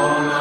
Amen.